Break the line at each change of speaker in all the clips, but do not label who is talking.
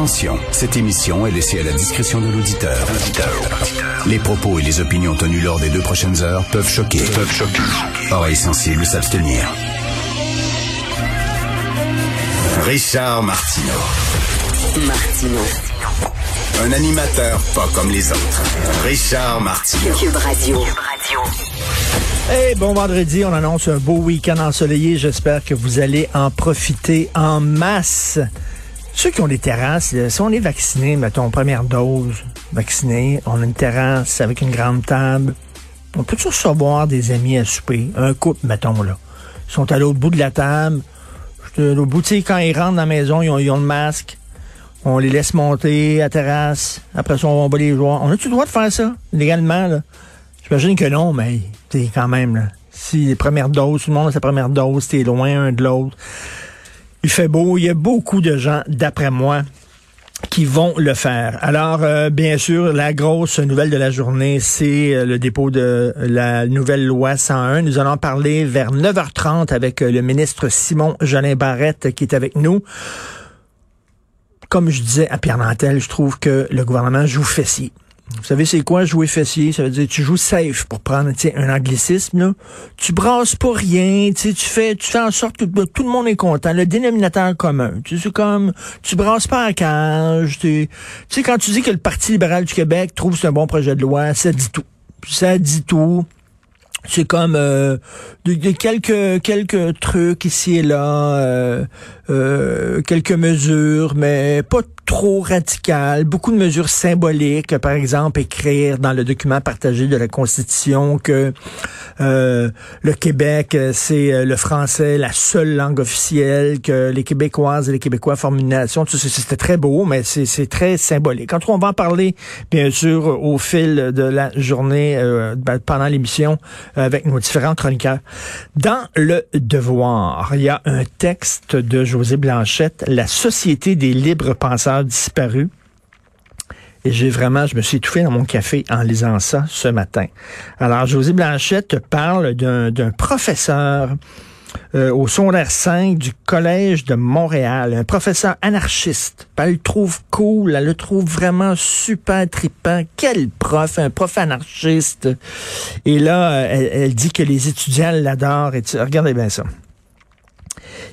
Attention, cette émission est laissée à la discrétion de l'auditeur. Les propos et les opinions tenues lors des deux prochaines heures peuvent choquer. Peuvent choquer. Oreilles sensibles s'abstenir. Richard Martineau.
Martino.
Un animateur pas comme les autres. Richard Martineau.
Cube Radio.
Hey, bon vendredi, on annonce un beau week-end ensoleillé. J'espère que vous allez en profiter en masse. Ceux qui ont des terrasses, si on est vacciné, mettons, première dose, vacciné, on a une terrasse avec une grande table, on peut toujours recevoir des amis à souper, un couple, mettons, là. Ils sont à l'autre bout de la table. L'autre bout, tu quand ils rentrent dans la maison, ils ont, le masque. On les laisse monter à terrasse. Après ça, on va les voir. On a-tu le droit de faire ça, légalement, là? J'imagine que non, mais t'es quand même, là. Si les premières doses, tout le monde a sa première dose, t'es loin un de l'autre. Il fait beau, il y a beaucoup de gens, d'après moi, qui vont le faire. Alors, euh, bien sûr, la grosse nouvelle de la journée, c'est euh, le dépôt de la nouvelle loi 101. Nous allons parler vers 9h30 avec euh, le ministre Simon Jolin Barrette qui est avec nous. Comme je disais à Pierre Nantel, je trouve que le gouvernement joue fessier. Vous savez, c'est quoi jouer fessier? Ça veut dire tu joues safe pour prendre un anglicisme. Là. Tu brasses pas rien, tu fais, tu fais en sorte que ben, tout le monde est content. Le dénominateur commun. C'est comme tu brasses pas à cage. Tu sais, quand tu dis que le Parti libéral du Québec trouve que c'est un bon projet de loi, ça dit tout. Ça dit tout. C'est comme euh, de, de quelques quelques trucs ici et là, euh, euh, quelques mesures, mais pas trop radicales. Beaucoup de mesures symboliques, par exemple, écrire dans le document partagé de la Constitution que euh, le Québec, euh, c'est euh, le français, la seule langue officielle, que les Québécoises et les Québécois forment une nation. Tout C'était très beau, mais c'est très symbolique. En tout cas, on va en parler, bien sûr, au fil de la journée, euh, ben, pendant l'émission, avec nos différents chroniqueurs. Dans le Devoir, il y a un texte de José Blanchette, La Société des libres penseurs disparus. Et j'ai vraiment, je me suis étouffé dans mon café en lisant ça ce matin. Alors, José Blanchette parle d'un professeur euh, au secondaire 5 du Collège de Montréal, un professeur anarchiste. Ben, Elle le trouve cool, elle le trouve vraiment super trippant. Quel prof, un prof anarchiste. Et là, euh, elle, dit que les étudiants l'adorent. Et regardez bien ça.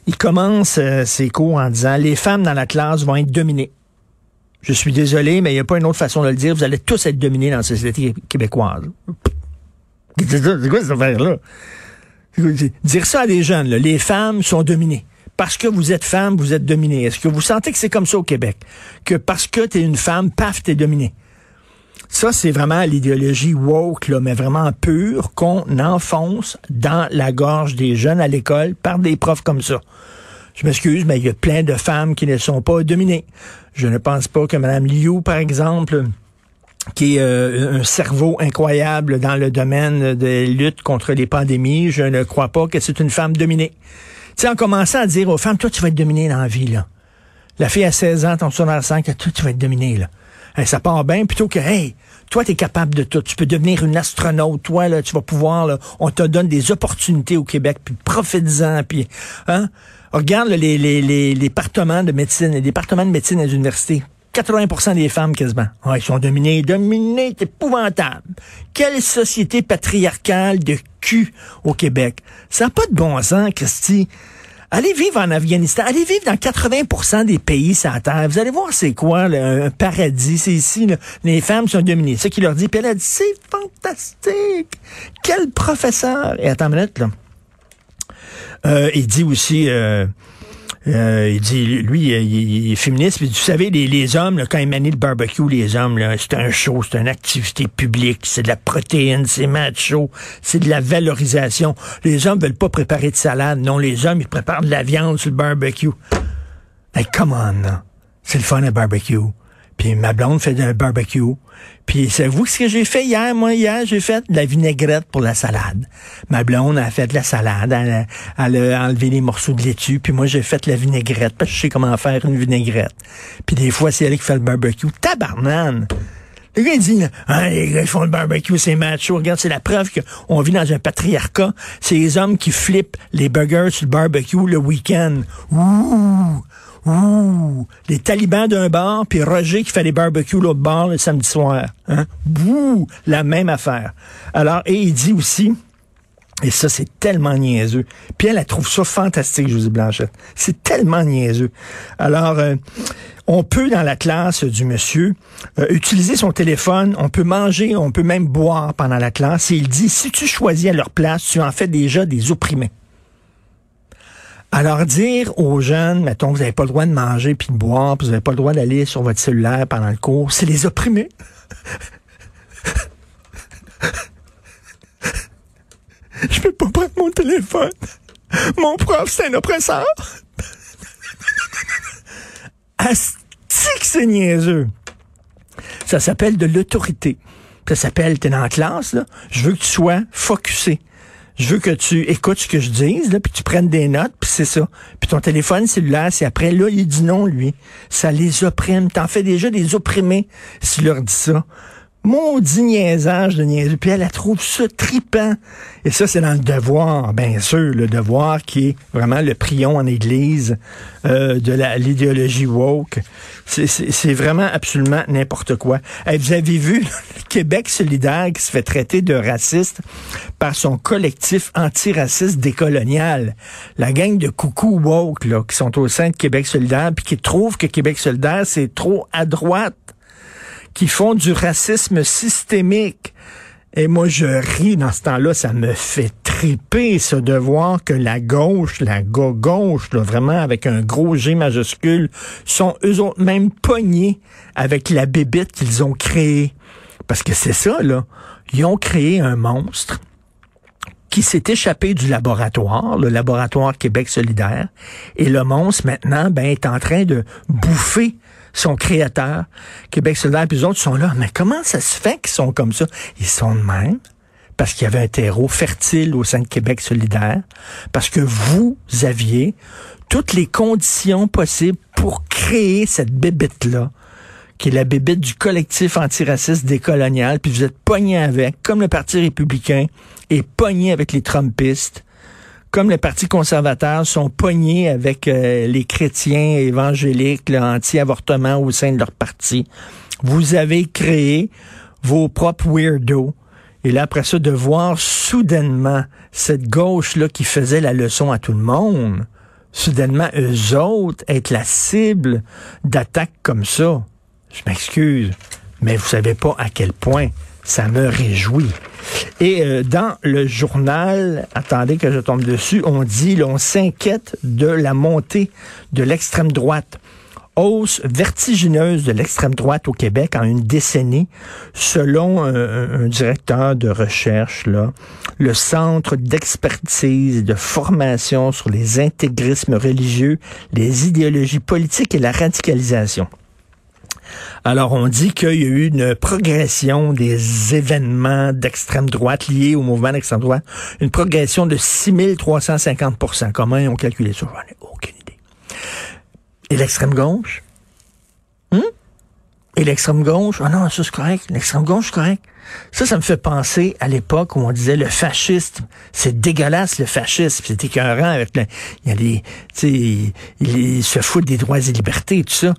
Il commence euh, ses cours en disant, les femmes dans la classe vont être dominées. Je suis désolé, mais il n'y a pas une autre façon de le dire. Vous allez tous être dominés dans la société québécoise. C'est quoi cette affaire-là? Dire ça à des jeunes, les femmes sont dominées. Parce que vous êtes femme, vous êtes dominé. Est-ce que vous sentez que c'est comme ça au Québec? Que parce que tu es une femme, paf, t'es dominé. Ça, c'est vraiment l'idéologie woke, là, mais vraiment pure, qu'on enfonce dans la gorge des jeunes à l'école par des profs comme ça. Je m'excuse, mais il y a plein de femmes qui ne sont pas dominées. Je ne pense pas que Mme Liu, par exemple, qui est euh, un cerveau incroyable dans le domaine de lutte contre les pandémies, je ne crois pas que c'est une femme dominée. Tu sais, en commençant à dire aux femmes, toi, tu vas être dominée dans la vie, là. La fille à 16 ans, ton secondaire 5, toi, tu vas être dominée. Ça part bien plutôt que, hey, toi, tu es capable de tout. Tu peux devenir une astronaute. Toi, là, tu vas pouvoir, là, on te donne des opportunités au Québec, puis profite-en, puis, hein? Regarde là, les, les, les, départements de médecine, les départements de médecine des universités. 80% des femmes quasiment. Ouais, ils sont dominés, dominés, c'est épouvantable. Quelle société patriarcale de cul au Québec? Ça n'a pas de bon sens, Christy. Allez vivre en Afghanistan. Allez vivre dans 80% des pays sur la Terre. Vous allez voir c'est quoi là, un paradis. C'est ici, les femmes sont dominées. C'est ce qu'il leur dit. Puis elle dit, c'est fantastique. Quel professeur. Et attends une minute, là. Euh, il dit aussi... Euh, euh, il dit, lui, il, est féministe. Puis, vous savez, les, hommes, quand ils manient le barbecue, les hommes, c'est un show, c'est une activité publique, c'est de la protéine, c'est macho, c'est de la valorisation. Les hommes veulent pas préparer de salade. Non, les hommes, ils préparent de la viande sur le barbecue. Hey, come on. C'est le fun, un barbecue. Puis ma blonde fait un barbecue. Puis savez-vous ce que j'ai fait hier? Moi, hier, j'ai fait de la vinaigrette pour la salade. Ma blonde a fait de la salade. Elle a, a enlevé les morceaux de laitue. Puis moi, j'ai fait la vinaigrette. Parce que je sais comment faire une vinaigrette. Puis des fois, c'est elle qui fait le barbecue. Tabarnane! Le gars, il dit, ah, les gars, ils font le barbecue, c'est macho. Regarde, c'est la preuve qu'on vit dans un patriarcat. C'est les hommes qui flippent les burgers sur le barbecue le week-end. Ouh! Ouh, les talibans d'un bar, puis Roger qui fait les barbecues l'autre bar le samedi soir. Hein? La même affaire. Alors, et il dit aussi, et ça, c'est tellement niaiseux. Puis elle, elle trouve ça fantastique, Josie Blanchette. C'est tellement niaiseux. Alors, euh, on peut, dans la classe du monsieur, euh, utiliser son téléphone, on peut manger, on peut même boire pendant la classe. Et il dit, si tu choisis à leur place, tu en fais déjà des opprimés. Alors dire aux jeunes, mettons, vous n'avez pas le droit de manger puis de boire, puis vous n'avez pas le droit d'aller sur votre cellulaire pendant le cours, c'est les opprimer. Je peux pas prendre mon téléphone. Mon prof, c'est un oppresseur. Astique, c'est niaiseux. Ça s'appelle de l'autorité. Ça s'appelle, t'es dans la classe, là. Je veux que tu sois focusé. Je veux que tu écoutes ce que je dise, là, puis tu prennes des notes, puis c'est ça. Puis ton téléphone cellulaire, c'est après, là, il dit non, lui. Ça les opprime. T'en fais déjà des opprimés si leur dis ça maudit niaisage de niaisage. Puis elle, elle trouve ça tripant. Et ça, c'est dans le devoir, bien sûr, le devoir qui est vraiment le prion en église euh, de l'idéologie woke. C'est vraiment absolument n'importe quoi. vous avez vu le Québec solidaire qui se fait traiter de raciste par son collectif antiraciste décolonial. La gang de coucou woke là, qui sont au sein de Québec solidaire puis qui trouvent que Québec solidaire, c'est trop à droite qui font du racisme systémique. Et moi, je ris dans ce temps-là, ça me fait triper, ce de voir que la gauche, la gauche, là, vraiment avec un gros G majuscule, sont eux autres même pognés avec la bébite qu'ils ont créée. Parce que c'est ça, là. Ils ont créé un monstre qui s'est échappé du laboratoire, le laboratoire Québec solidaire, et le monstre maintenant ben, est en train de bouffer son créateur, Québec solidaire, puis les autres sont là. Mais comment ça se fait qu'ils sont comme ça? Ils sont de même parce qu'il y avait un terreau fertile au sein de Québec solidaire, parce que vous aviez toutes les conditions possibles pour créer cette bébête-là, qui est la bébête du collectif antiraciste décolonial, puis vous êtes pogné avec, comme le Parti républicain est pogné avec les Trumpistes, comme les partis conservateurs sont pognés avec euh, les chrétiens évangéliques, anti-avortement au sein de leur parti, vous avez créé vos propres weirdos. Et là, après ça, de voir soudainement cette gauche-là qui faisait la leçon à tout le monde, soudainement, eux autres, être la cible d'attaques comme ça. Je m'excuse, mais vous savez pas à quel point ça me réjouit. Et euh, dans le journal, attendez que je tombe dessus, on dit, l'on s'inquiète de la montée de l'extrême droite. Hausse vertigineuse de l'extrême droite au Québec en une décennie, selon euh, un directeur de recherche, là, le Centre d'expertise et de formation sur les intégrismes religieux, les idéologies politiques et la radicalisation. Alors, on dit qu'il y a eu une progression des événements d'extrême droite liés au mouvement d'extrême droite, une progression de 6350% Comment ils ont calculé ça? J'en ai aucune idée. Et l'extrême gauche? Hum? Et l'extrême gauche? Ah non, ça c'est correct. L'extrême gauche, c'est correct. Ça, ça me fait penser à l'époque où on disait le fascisme. C'est dégueulasse, le fascisme. C'est écœurant avec le, il y a des, tu sais, ils se foutent des droits et libertés, tout ça.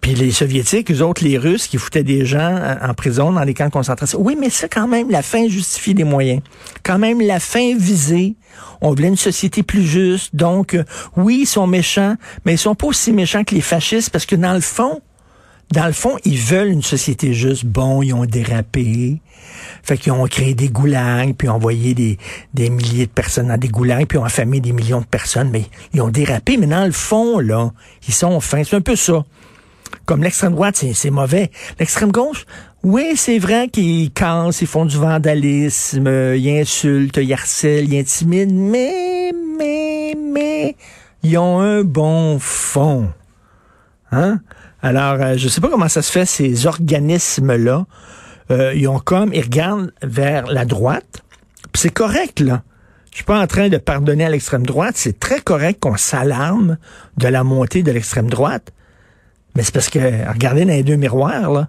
Puis les Soviétiques, eux autres, les Russes, qui foutaient des gens en prison dans les camps de concentration. Oui, mais ça, quand même, la fin justifie les moyens. Quand même, la fin visée. On voulait une société plus juste. Donc, euh, oui, ils sont méchants, mais ils sont pas aussi méchants que les fascistes parce que dans le fond, dans le fond, ils veulent une société juste. Bon, ils ont dérapé. Fait qu'ils ont créé des goulags, puis envoyé des, des milliers de personnes dans des goulags, puis ont affamé des millions de personnes. Mais ils ont dérapé. Mais dans le fond, là, ils sont fins. C'est un peu ça. Comme l'extrême droite, c'est mauvais. L'extrême gauche, oui, c'est vrai qu'ils cassent, ils font du vandalisme, ils insultent, ils harcèlent, ils intimident, mais, mais, mais, ils ont un bon fond. Hein? Alors, euh, je sais pas comment ça se fait, ces organismes-là. Euh, ils ont comme, ils regardent vers la droite. C'est correct, là. Je suis pas en train de pardonner à l'extrême droite. C'est très correct qu'on s'alarme de la montée de l'extrême droite. Mais c'est parce que, regardez dans les deux miroirs, là.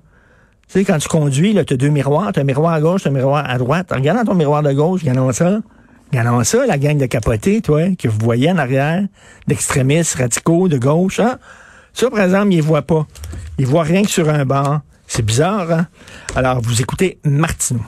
Tu sais, quand tu conduis, là, as deux miroirs, tu as un miroir à gauche, tu as un miroir à droite. Regarde dans ton miroir de gauche, regardons ça. Regardons ça, la gang de capotés, toi, que vous voyez en arrière, d'extrémistes radicaux de gauche, hein? Ça, par exemple, il ne voit pas. Il voit rien que sur un banc. C'est bizarre, hein? Alors, vous écoutez Martineau.